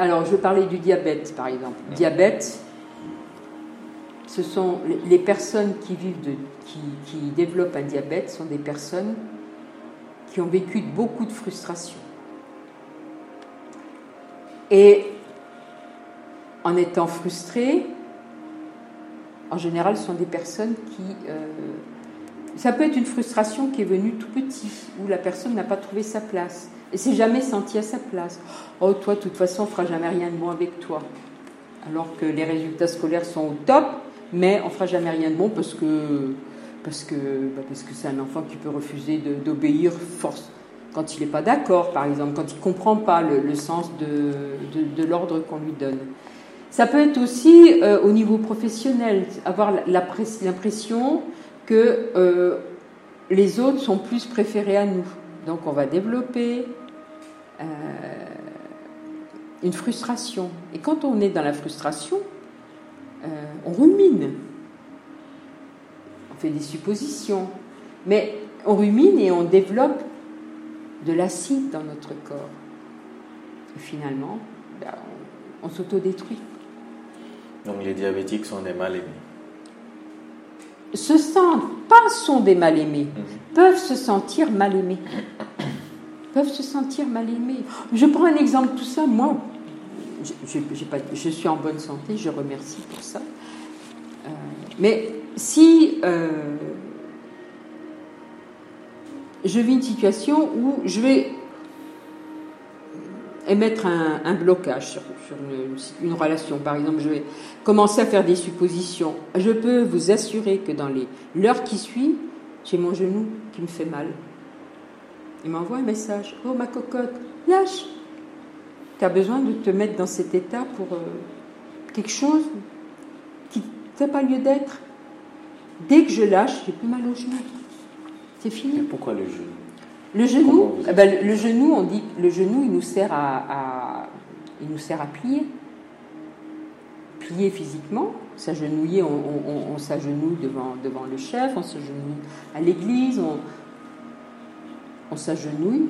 alors, je parlais du diabète, par exemple. Diabète, ce sont les personnes qui vivent qui développent un diabète sont des personnes qui ont vécu beaucoup de frustration. Et en étant frustrées, en général, ce sont des personnes qui... euh, ça peut être une frustration qui est venue tout petit, où la personne n'a pas trouvé sa place, et s'est jamais sentie à sa place. Oh, toi, de toute façon, on fera jamais rien de bon avec toi. Alors que les résultats scolaires sont au top, mais on fera jamais rien de bon parce que parce que bah, parce que c'est un enfant qui peut refuser d'obéir force quand il n'est pas d'accord, par exemple, quand il ne comprend pas le, sens de, de, l'ordre qu'on lui donne. Ça peut être aussi euh, au niveau professionnel, avoir l'impression que euh, les autres sont plus préférés à nous. Donc on va développer euh, une frustration. Et quand on est dans la frustration, euh, on rumine, on fait des suppositions, mais on rumine et on développe de l'acide dans notre corps. Et finalement, ben, on, on s'autodétruit. Donc les diabétiques sont des mal aimés. Se sentent, pas sont des mal-aimés, peuvent se sentir mal-aimés. Peuvent se sentir mal-aimés. Je prends un exemple tout ça. Moi, pas- je suis en bonne santé, je remercie pour ça. Euh, mais si euh, je vis une situation où je vais émettre un, un blocage sur, une relation, par exemple, je vais commencer à faire des suppositions, je peux vous assurer que dans les l'heure qui suit, j'ai mon genou qui me fait mal. Il m'envoie un message. Oh ma cocotte, lâche. Tu as besoin de te mettre dans cet état pour euh, quelque chose qui n'a pas lieu d'être. Dès que je lâche, j'ai plus mal au genou. C'est fini. Mais pourquoi le genou? Le genou, eh ben, le genou, on dit, le genou, il nous sert à, à- il nous sert à plier, plier physiquement, s'agenouiller, on, on, on- on s'agenouille devant, devant le chef, on s'agenouille à l'église, on, on s'agenouille.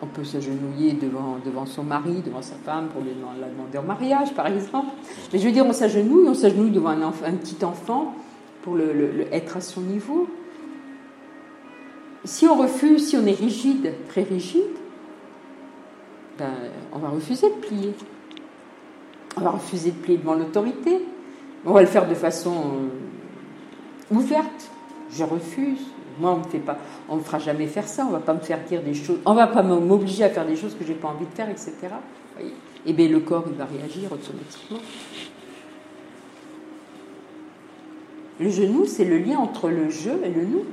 On peut s'agenouiller devant, devant son mari, devant sa femme pour lui la demander en mariage, par exemple. Mais je veux dire, on s'agenouille, on s'agenouille devant un, petit enfant pour le, le- le- être à son niveau si on refuse, si on est rigide, très rigide, ben, on va refuser de plier. On va refuser de plier devant l'autorité. On va le faire de façon euh, ouverte. Je refuse. Moi, on on me fera jamais faire ça. On va pas me faire dire des choses. On va pas m'obliger à faire des choses que j'ai pas envie de faire, etc. Et bien, le corps, il va réagir automatiquement. Le genou, c'est le lien entre le je et le nous.